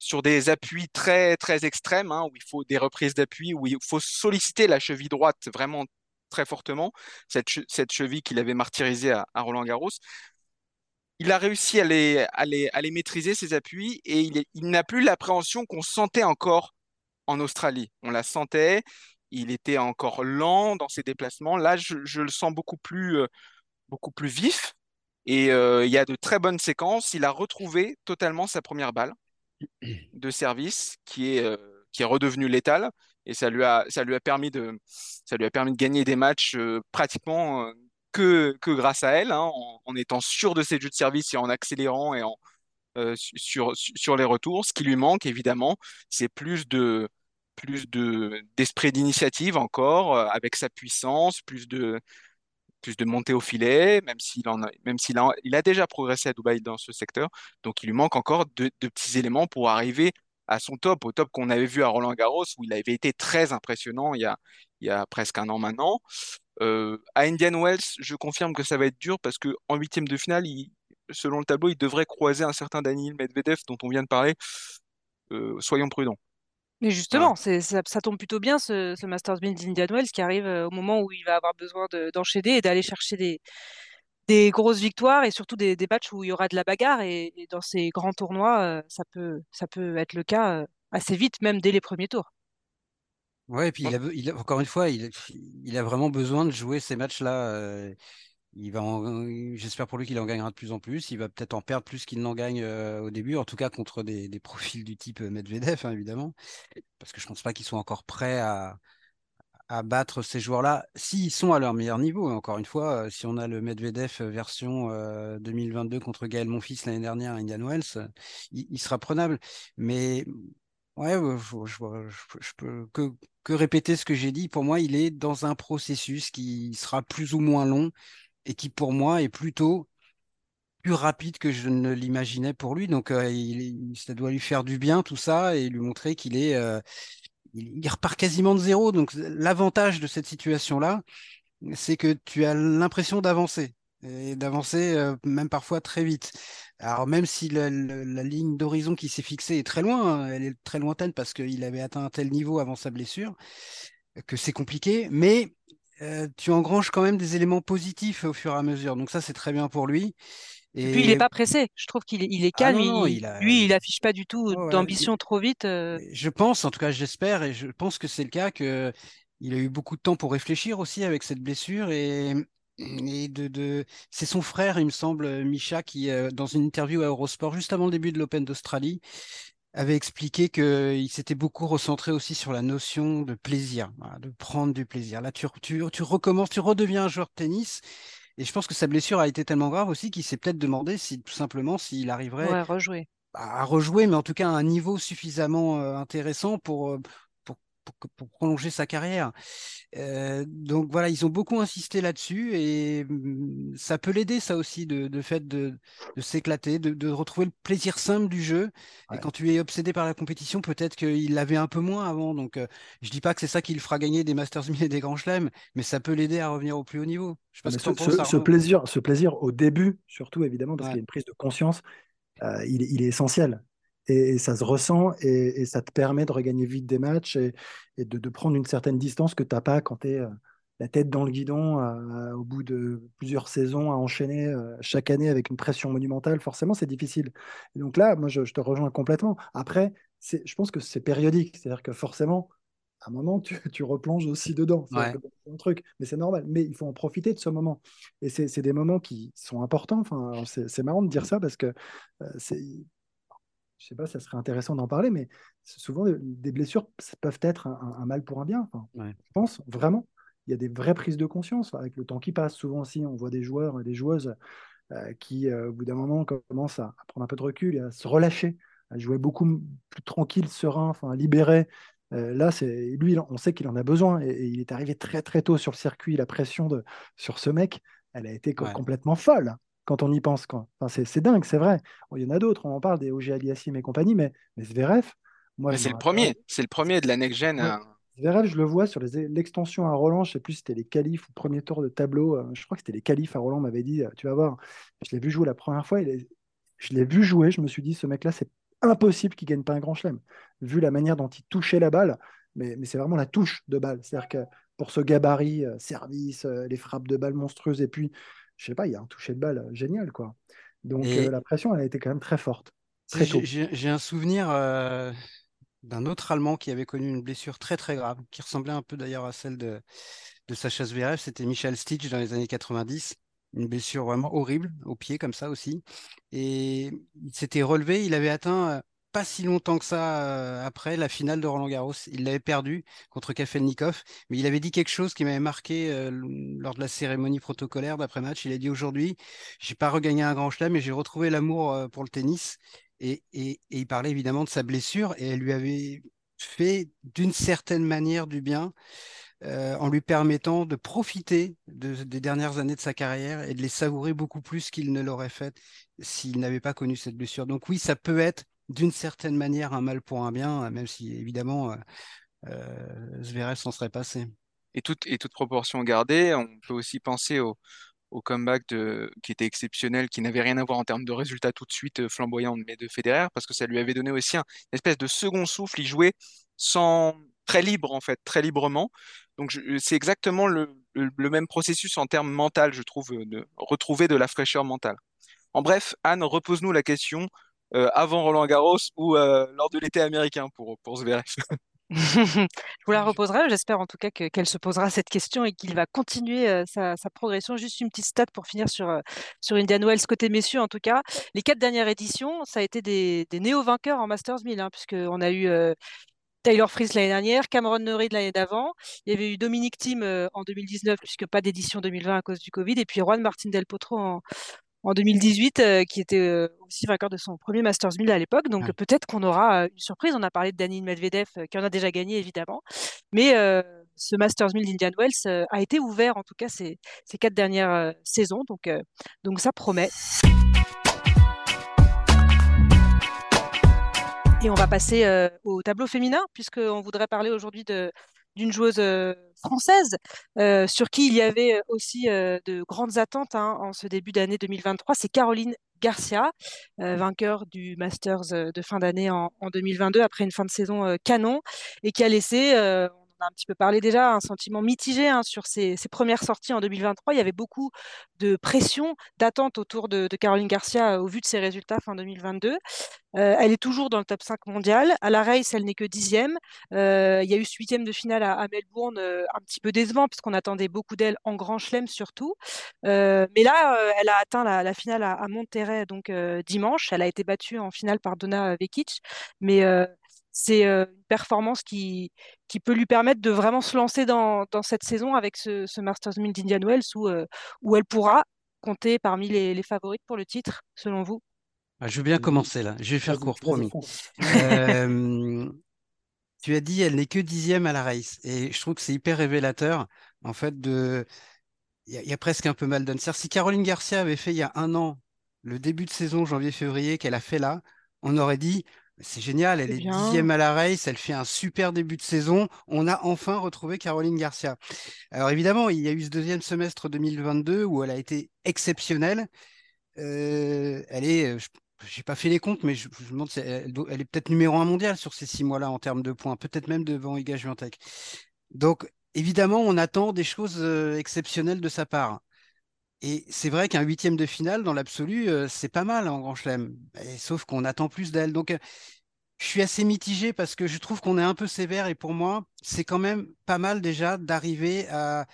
sur des appuis très très extrêmes, hein, où il faut des reprises d'appui, où il faut solliciter la cheville droite vraiment très fortement, cette, cheville qu'il avait martyrisée à, Roland Garros. Il a réussi à les, à les, à les maîtriser, ces appuis, et il, n'a plus l'appréhension qu'on sentait encore en Australie. On la sentait, il était encore lent dans ses déplacements. Là, je, je le sens beaucoup plus, euh, beaucoup plus vif, et euh, il y a de très bonnes séquences. Il a retrouvé totalement sa première balle de service qui est, euh, qui est redevenu létal et ça lui a, ça lui a, permis, de, ça lui a permis de gagner des matchs euh, pratiquement euh, que, que grâce à elle, hein, en, étant sûr de ses jeux de service et en accélérant et en, sur, sur les retours. Ce qui lui manque, évidemment, c'est plus de plus de d'esprit d'initiative encore, avec sa puissance, plus de plus de montée au filet, même s'il en a, même a, déjà progressé à Dubaï dans ce secteur. Donc, il lui manque encore de, petits éléments pour arriver à son top, au top qu'on avait vu à Roland Garros, où il avait été très impressionnant il y a, il y a presque un an maintenant. Euh, à Indian Wells, je confirme que ça va être dur parce qu'en huitième de finale, selon le tableau, il devrait croiser un certain Daniel Medvedev dont on vient de parler. Euh, soyons prudents. Mais justement, ça, ça, tombe plutôt bien ce, ce Masters 1000 d'Indian Wells qui arrive euh, au moment où il va avoir besoin d'enchaîner et d'aller chercher des, des grosses victoires et surtout des, des, matchs où il y aura de la bagarre. Et, dans ces grands tournois, euh, ça, peut, ça peut être le cas euh, assez vite, même dès les premiers tours. Ouais, et puis il a, il encore une fois, il, il, a vraiment besoin de jouer ces matchs-là. Il va j'espère pour lui qu'il en gagnera de plus en plus. Il va peut-être en perdre plus qu'il n'en gagne euh, au début, en tout cas contre des, profils du type euh, Medvedev, hein, évidemment, parce que je pense pas qu'ils soient encore prêts à, battre ces joueurs-là s'ils sont à leur meilleur niveau. Encore une fois, si on a le Medvedev version 2022 contre Gaël Monfils l'année dernière à Indian Wells, il, sera prenable. Mais ouais, je, peux que, répéter ce que j'ai dit. Pour moi, il est dans un processus qui sera plus ou moins long et qui, pour moi, est plutôt plus rapide que je ne l'imaginais pour lui. Donc, il, ça doit lui faire du bien tout ça et lui montrer qu'il est il, repart quasiment de zéro. Donc l'avantage de cette situation-là, c'est que tu as l'impression d'avancer et d'avancer euh, même parfois très vite. Alors même si la, ligne d'horizon qui s'est fixée est très loin, hein, elle est très lointaine parce qu'il avait atteint un tel niveau avant sa blessure que c'est compliqué, mais euh, tu engranges quand même des éléments positifs au fur et à mesure. Donc ça, c'est très bien pour lui. Et puis il n'est pas pressé. Je trouve qu'il est, il est ah calme. il, lui, il affiche pas du tout d'ambition trop vite. Euh. Je pense, en tout cas, j'espère, et je pense que c'est le cas, que il a eu beaucoup de temps pour réfléchir aussi avec cette blessure et, et de, de... c'est son frère, il me semble, Micha, qui euh, dans une interview à Eurosport juste avant le début de l'Open d'Australie avait expliqué qu'il s'était beaucoup recentré aussi sur la notion de plaisir, de prendre du plaisir. Là, tu, tu, tu recommences, tu redeviens un joueur de tennis et je pense que sa blessure a été tellement grave aussi qu'il s'est peut-être demandé si tout simplement s'il arriverait à rejouer. À rejouer, mais en tout cas à un niveau suffisamment euh, intéressant pour, pour, prolonger sa carrière. Euh, donc voilà, ils ont beaucoup insisté là-dessus et mm, ça peut l'aider, ça aussi, de, fait de, s'éclater, de, retrouver le plaisir simple du jeu. Et quand tu es obsédé par la compétition, peut-être qu'il l'avait un peu moins avant. Donc je euh, je dis pas que c'est ça qui le fera gagner des Masters 1000 et des Grands Chelems, mais ça peut l'aider à revenir au plus haut niveau. Je ce, ce, plaisir, ce plaisir au début, surtout évidemment, parce qu'il y a une prise de conscience, euh, il, il, est essentiel et, ça se ressent et, ça te permet de regagner vite des matchs et, de, prendre une certaine distance que tu n'as pas quand tu es euh, la tête dans le guidon euh, au bout de plusieurs saisons à enchaîner euh, chaque année avec une pression monumentale. Forcément, c'est difficile. donc là, moi, je, te rejoins complètement. Après, je pense que c'est périodique. C'est-à-dire que forcément, à un moment, tu, tu replonges aussi dedans. C'est un truc, mais c'est normal. Mais il faut en profiter de ce moment. Et c'est des moments qui sont importants. Enfin, c'est marrant de dire ça parce que je sais pas, ça serait intéressant d'en parler, mais souvent, des blessures peuvent être un, mal pour un bien. Je pense vraiment. Il y a des vraies prises de conscience avec le temps qui passe. Souvent aussi, on voit des joueurs et des joueuses euh, qui, euh, au bout d'un moment, commencent à, prendre un peu de recul et à se relâcher, à jouer beaucoup plus tranquille, serein, enfin, libéré. Euh, là, c'est lui, on sait qu'il en a besoin et, il est arrivé très très tôt sur le circuit. La pression de, sur ce mec, elle a été complètement folle quand on y pense. Enfin, c'est dingue, c'est vrai. il y en a d'autres, on en parle des OG Aliassim et compagnie, mais, mais Zverev, moi. C'est le premier, c'est le premier de la next-gen. Hein. Zverev, je le vois sur l'extension à Roland, je sais plus si c'était les qualifs ou premier tour de tableau, euh, je crois que c'était les qualifs à Roland, m'avait dit, euh, tu vas voir, je l'ai vu jouer la première fois, je l'ai vu jouer, je me suis dit, ce mec-là, c'est impossible qu'il gagne pas un grand chelem, vu la manière dont il touchait la balle, mais, mais c'est vraiment la touche de balle, c'est-à-dire que pour ce gabarit, euh, service, les frappes de balle monstrueuses, et puis je sais pas, il y a un toucher de balle euh, génial, quoi. Donc euh, la pression, elle a été quand même très forte. Très J'ai un souvenir euh, d'un autre Allemand qui avait connu une blessure très très grave, qui ressemblait un peu d'ailleurs à celle de, de Sacha Zverev, c'était Michel Stitch dans les années 90. Une blessure vraiment horrible au pied comme ça aussi. Et il s'était relevé, il avait atteint pas si longtemps que ça euh, après la finale de Roland Garros. Il l'avait perdu contre Kafelnikov, mais il avait dit quelque chose qui m'avait marqué euh, lors de la cérémonie protocolaire d'après-match. Il a dit aujourd'hui, j'ai pas regagné un grand chelem, mais j'ai retrouvé l'amour euh, pour le tennis. Et, et, il parlait évidemment de sa blessure et elle lui avait fait d'une certaine manière du bien. en lui permettant de profiter des dernières années de sa carrière et de les savourer beaucoup plus qu'il ne l'aurait fait s'il n'avait pas connu cette blessure. Donc oui, ça peut être d'une certaine manière un mal pour un bien, même si évidemment euh, euh Zverev s'en serait passé. Et toute, et toute proportion gardée, on peut aussi penser au, comeback qui était exceptionnel, qui n'avait rien à voir en termes de résultats tout de suite euh, flamboyants, mais de Federer, parce que ça lui avait donné aussi un, une espèce de second souffle. Il jouait sans très libre en fait, très librement. Donc c'est exactement le, le, même processus en termes mental, je trouve, de retrouver de la fraîcheur mentale. En bref, Anne, repose-nous la question euh, avant Roland Garros ou euh, lors de l'été américain pour, pour Zverev je vous la reposerai. J'espère en tout cas qu'elle se posera cette question et qu'il va continuer euh, sa, progression. Juste une petite stat pour finir sur, sur Indian Wells côté messieurs en tout cas. Les quatre dernières éditions, ça a été des, néo-vainqueurs en Masters 1000, hein, puisqu'on a eu Taylor Fritz l'année dernière, Cameron Norrie l'année d'avant. Il y avait eu Dominique Thiem en 2019, puisque pas d'édition 2020 à cause du Covid, et puis Juan Martin Del Potro en, en 2018, qui était aussi vainqueur de son premier Masters 1000 à l'époque. Donc Ouais. peut-être qu'on aura une surprise. On a parlé de Daniil Medvedev, qui en a déjà gagné évidemment. Mais ce Masters 1000 d'Indian Wells a été ouvert en tout cas ces, ces quatre dernières saisons. Donc, donc ça promet. Et on va passer euh, au tableau féminin, puisqu'on voudrait parler aujourd'hui de, d'une joueuse française euh, sur qui il y avait aussi de grandes attentes hein, en ce début d'année 2023. C'est Caroline Garcia, vainqueur du Masters de fin d'année en, en 2022 après une fin de saison canon et qui a laissé, a un petit peu parlé déjà, un sentiment mitigé hein, sur ses, premières sorties en 2023. Il y avait beaucoup de pression, d'attente autour de, Caroline Garcia au vu de ses résultats fin 2022. Euh, elle est toujours dans le top 5 mondial. À la race, elle n'est que dixième. Euh, il y a eu ce huitième de finale à, Melbourne, euh, un petit peu décevant, puisqu'on attendait beaucoup d'elle en Grand Chelem surtout. mais là, elle a atteint la, la finale à, à Monterrey donc dimanche. Elle a été battue en finale par Donna Vekic. Mais c'est une performance qui, qui peut lui permettre de vraiment se lancer dans, dans cette saison avec ce, ce Masters 1000 d'Indian Wells où, où elle pourra compter parmi les, les favorites pour le titre, selon vous? Ah, Je veux bien commencer là, je vais faire court, promis. Euh, tu as dit, elle n'est que dixième à la race. Et je trouve que c'est hyper révélateur, en fait, de. Il y, a- il y a presque un peu mal. C'est-à-dire, si Caroline Garcia avait fait il y a un an le début de saison, janvier-février, qu'elle a fait là, on aurait dit, c'est génial, elle est dixième à la race, elle fait un super début de saison, on a enfin retrouvé Caroline Garcia. Alors évidemment, il y a eu ce deuxième semestre 2022 où elle a été exceptionnelle. Euh, elle est, euh, j'ai pas fait les comptes, mais je, je me demande, si elle, est peut-être numéro un mondial sur ces six mois-là en termes de points, peut-être même devant Iga Swiatek. Donc évidemment, on attend des choses euh, exceptionnelles de sa part. Et c'est vrai qu'un huitième de finale, dans l'absolu, euh, c'est pas mal en Grand Chelem. Sauf qu'on attend plus d'elle. Donc, euh, je suis assez mitigé parce que je trouve qu'on est un peu sévère. Et pour moi, c'est quand même pas mal déjà d'arriver à,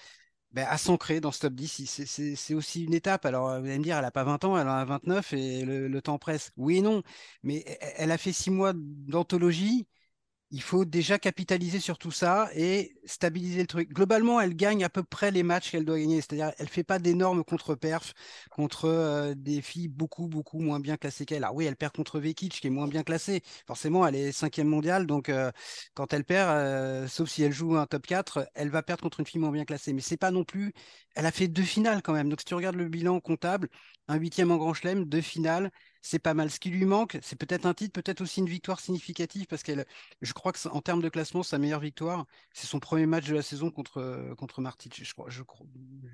ben, s'ancrer dans ce top 10. C'est- aussi une étape. Alors, vous allez me dire, elle a pas 20 ans, elle en a 29 et le, temps presse. Oui et non. Mais elle elle a fait six mois d'anthologie il faut déjà capitaliser sur tout ça et stabiliser le truc. Globalement, elle gagne à peu près les matchs qu'elle doit gagner. C'est-à-dire, elle fait pas d'énormes contre-perfs contre euh, des filles beaucoup, beaucoup moins bien classées qu'elle. Alors oui, elle perd contre Vekic, qui est moins bien classée. Forcément, elle est cinquième mondiale, donc euh, quand elle perd, euh, sauf si elle joue un top 4, elle va perdre contre une fille moins bien classée. Mais c'est pas non plus... Elle a fait deux finales quand même. Donc si tu regardes le bilan comptable, un huitième en Grand Chelem, deux finales, c'est pas mal. Ce qui lui manque, c'est peut-être un titre, peut-être aussi une victoire significative, parce qu'elle je crois que en termes de classement, sa meilleure victoire, c'est son premier match de la saison contre, contre Martic. Je crois, je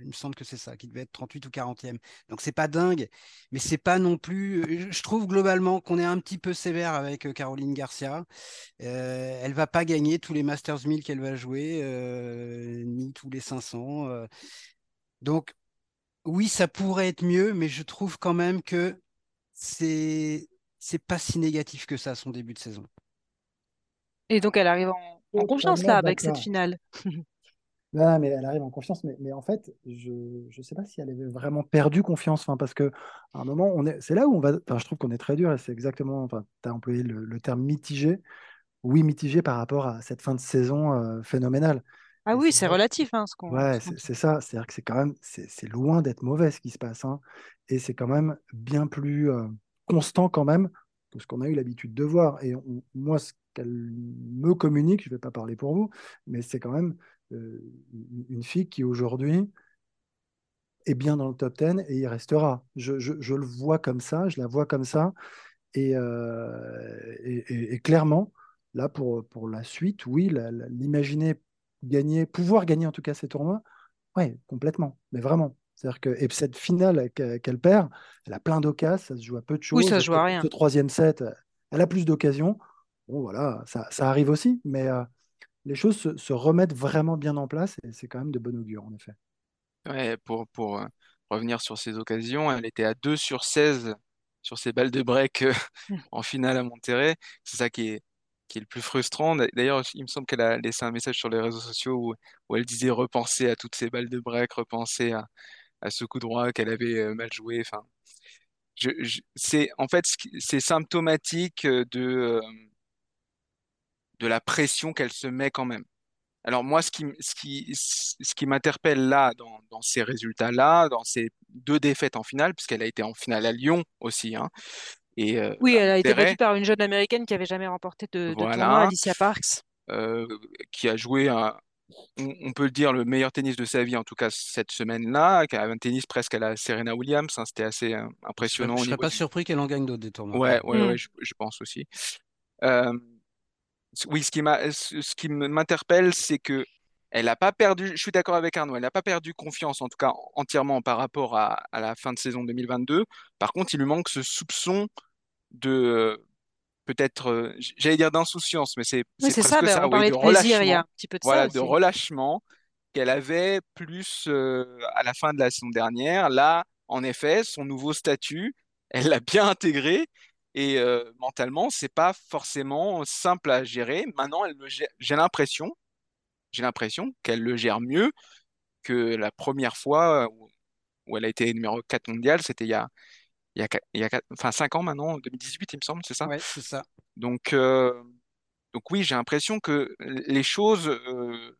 il me semble que c'est ça, qui devait être 38 ou 40e. Donc c'est pas dingue, mais c'est pas non plus. Je trouve globalement qu'on est un petit peu sévère avec euh, Caroline Garcia. Euh, elle va pas gagner tous les Masters 1000 qu'elle va jouer, euh, ni tous les 500. euh. Donc oui, ça pourrait être mieux, mais je trouve quand même que c'est c'est pas si négatif que ça son début de saison. Et donc, elle arrive en, en confiance là avec cette finale. Non, mais elle arrive en confiance, mais, mais en fait, je ne sais pas si elle avait vraiment perdu confiance, enfin, parce que à un moment, on est, c'est là où on va, enfin, je trouve qu'on est très dur, et c'est exactement, enfin, tu as employé le, le terme mitigé, oui, mitigé par rapport à cette fin de saison euh, phénoménale. Ah Et oui, c'est relatif hein, ce qu'on ouais, c'est ça, c'est-à-dire que c'est quand même, c'est loin d'être mauvais ce qui se passe, hein, et c'est quand même bien plus euh, constant quand même que ce qu'on a eu l'habitude de voir. Et on- moi, ce qu'elle me communique, je ne vais pas parler pour vous, mais c'est quand même euh, une fille qui aujourd'hui est bien dans le top 10 et y restera. Je, je- je le vois comme ça, je la vois comme ça. Et, euh, et- et- clairement, là, pour, pour la suite, oui, l'imaginer gagner, pouvoir gagner en tout cas ces tournois, ouais, complètement, mais vraiment. C'est-à-dire que, et cette finale qu'elle perd, elle a plein d'occasions, ça se joue à peu de Oui, ça choses. se joue à rien. ce troisième set, elle a plus d'occasions. Bon, voilà, ça, ça arrive aussi, mais euh, les choses se, se remettent vraiment bien en place et c'est quand même de bon augure, en effet. Ouais, pour, pour euh, revenir sur ces occasions, elle était à 2 sur 16 sur ses balles de break euh, en finale à Monterrey. C'est ça qui est, qui est le plus frustrant. D'ailleurs, il me semble qu'elle a laissé un message sur les réseaux sociaux où, elle disait repenser à toutes ces balles de break, repenser à, ce coup droit qu'elle avait euh, mal joué. Enfin, je, je- c'est en fait c'est symptomatique euh, de, euh, de la pression qu'elle se met quand même. Alors moi, ce qui, ce qui, ce qui m'interpelle là, dans, dans ces résultats-là, dans ces deux défaites en finale, puisqu'elle a été en finale à Lyon aussi, hein, et euh, Oui, elle a été battue par une jeune américaine qui avait jamais remporté de, de tournoi, Alicia Parks. euh, qui a joué, un- on, peut le dire, le meilleur tennis de sa vie, en tout cas cette semaine-là, qui a un tennis presque à la Serena Williams, hein, c'était assez euh, impressionnant je au serais pas du... surpris qu'elle en gagne d'autres des tournois. Ouais, ouais, ouais, je, je pense aussi. Euh, Oui, ce qui ce ce m'interpelle, c'est que elle n'a pas perdu, je suis d'accord avec Arnaud, elle n'a pas perdu confiance, en tout cas entièrement par rapport à, à la fin de saison 2022. Par contre, il lui manque ce soupçon de, euh, peut-être, euh, j'allais dire d'insouciance, mais c'est, Oui, c'est ça, ben, ça, on oui, parlait de de plaisir, il y a un petit peu de ça Voilà, de aussi. relâchement qu'elle avait plus euh, à la fin de la saison dernière. Là, en effet, son nouveau statut, elle l'a bien intégré et euh, mentalement, c'est pas forcément simple à gérer. Maintenant, j'ai l'impression, j'ai l'impression qu'elle le gère mieux que la première fois où, où elle a été numéro 4 mondial. C'était il y a, il y a, qua- il y a quatre- enfin, 5 ans maintenant, 2018, il me semble, c'est ça? Ouais, c'est ça. Donc, euh, donc oui, j'ai l'impression que les choses euh,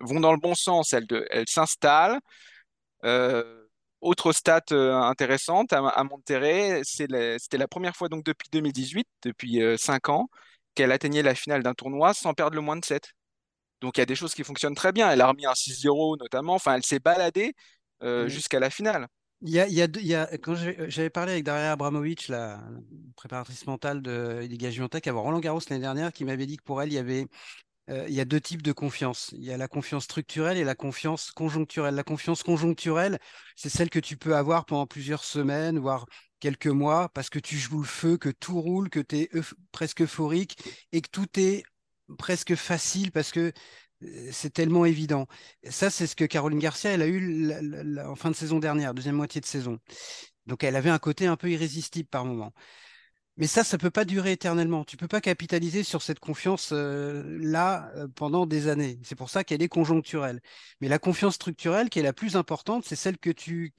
vont dans le bon sens. Elles, elles s'installent. Euh, autre stat intéressante à, à Monterrey, c'était la première fois donc depuis 2018, depuis euh, 5 ans, qu'elle atteignait la finale d'un tournoi sans perdre le moins de 7. Donc il y a des choses qui fonctionnent très bien. Elle a remis un 6-0 notamment. Enfin, elle s'est baladée euh, Mais jusqu'à la finale. il y a, il y a, deux- il y a, quand j'avais parlé avec Daria Abramovic, la préparatrice mentale de Liga Giantec, avant Roland Garros l'année dernière, qui m'avait dit que pour elle, il y avait euh, il y a deux types de confiance. Il y a la confiance structurelle et la confiance conjoncturelle. La confiance conjoncturelle, c'est celle que tu peux avoir pendant plusieurs semaines, voire quelques mois, parce que tu joues le feu, que tout roule, que tu es presque euphorique et que tout est presque facile parce que euh, c'est tellement évident. Ça, c'est ce que Caroline Garcia, elle a eu en fin de saison dernière, deuxième moitié de saison. Donc, elle avait un côté un peu irrésistible par moment. Mais ça, ça peut pas durer éternellement. Tu peux pas capitaliser sur cette confiance euh, euh, pendant des années. C'est pour ça qu'elle est conjoncturelle. Mais la confiance structurelle, qui est la plus importante, c'est celle que tu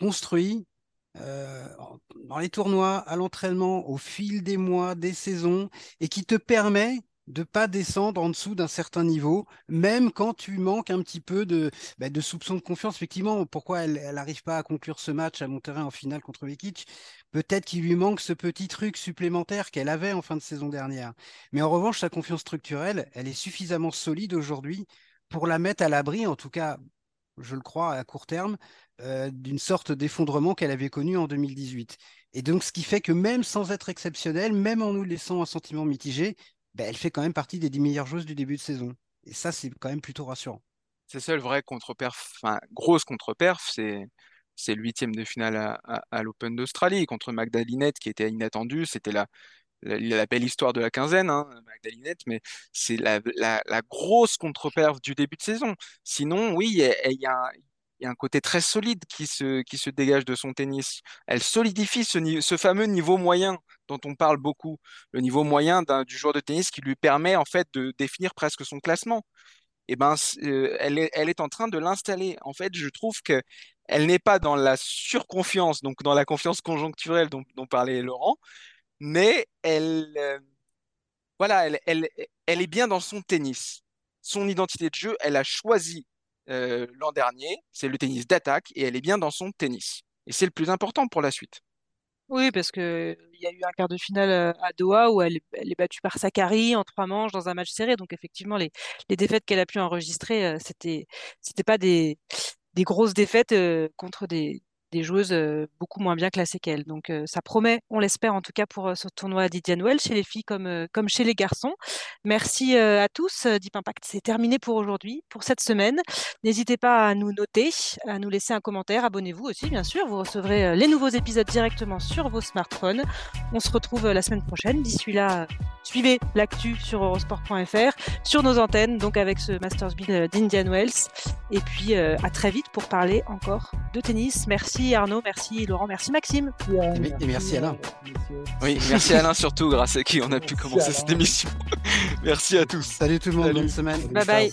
construis dans les tournois, à l'entraînement, au fil des mois, des saisons, et qui te permet de pas descendre en dessous d'un certain niveau, même quand tu manques un petit peu de, bah, de soupçon de confiance. Effectivement, pourquoi elle n'arrive pas à conclure ce match à Monterrey en finale contre Vekic? Peut-être qu'il lui manque ce petit truc supplémentaire qu'elle avait en fin de saison dernière. Mais en revanche, sa confiance structurelle, elle est suffisamment solide aujourd'hui pour la mettre à l'abri, en tout cas, je le crois, à court terme, euh, d'une sorte d'effondrement qu'elle avait connu en 2018. Et donc, ce qui fait que même sans être exceptionnelle, même en nous laissant un sentiment mitigé, ben, elle fait quand même partie des 10 meilleures joueuses du début de saison. Et ça, c'est quand même plutôt rassurant. C'est ça le vrai contre-perf, enfin, grosse contre-perf, c'est c'est de finale à, l'Open d'Australie contre Magdalinette qui était inattendue. C'était la, la, belle histoire de la quinzaine, hein, Magdalinette, mais c'est la, grosse contre-perf du début de saison. Sinon, oui, il y a, il y a un côté très solide qui se, qui se dégage de son tennis. Elle solidifie ce, fameux niveau moyen dont on parle beaucoup, le niveau moyen du joueur de tennis qui lui permet en fait de définir presque son classement eh ben, euh, elle est, en train de l'installer. En fait, je trouve que elle n'est pas dans la surconfiance, donc dans la confiance conjoncturelle dont, parlait Laurent, mais elle, euh, voilà, elle est bien dans son tennis. Son identité de jeu, elle a choisi euh, l'an dernier, c'est le tennis d'attaque, et elle est bien dans son tennis. Et c'est le plus important pour la suite. Oui, parce que il y a eu un quart de finale euh, à Doha où elle, est battue par Sakkari en trois manches dans un match serré. Donc effectivement, les, défaites qu'elle a pu enregistrer, euh, c'était c'était pas des, grosses défaites contre des, des joueuses euh, beaucoup moins bien classées qu'elle. Donc euh, ça promet, on l'espère en tout cas pour euh, ce tournoi d'Indian Wells chez les filles comme, comme chez les garçons. Merci à tous. Deep Impact, c'est terminé pour aujourd'hui, pour cette semaine. N'hésitez pas à nous noter, à nous laisser un commentaire. Abonnez-vous aussi, bien sûr. Vous recevrez les nouveaux épisodes directement sur vos smartphones. On se retrouve la semaine prochaine. D'ici là, suivez l'actu sur eurosport.fr, sur nos antennes, donc avec ce Masters Bill d'Indian Wells. Et puis à très vite pour parler encore de tennis. Merci Arnaud, merci Laurent, merci Maxime. Et- et merci, Alain. messieurs. Oui, merci Alain surtout, grâce à qui on a pu Merci, commencer Alain. cette émission. merci à tous. Salut tout le monde, Salut. bonne semaine. Bye bye.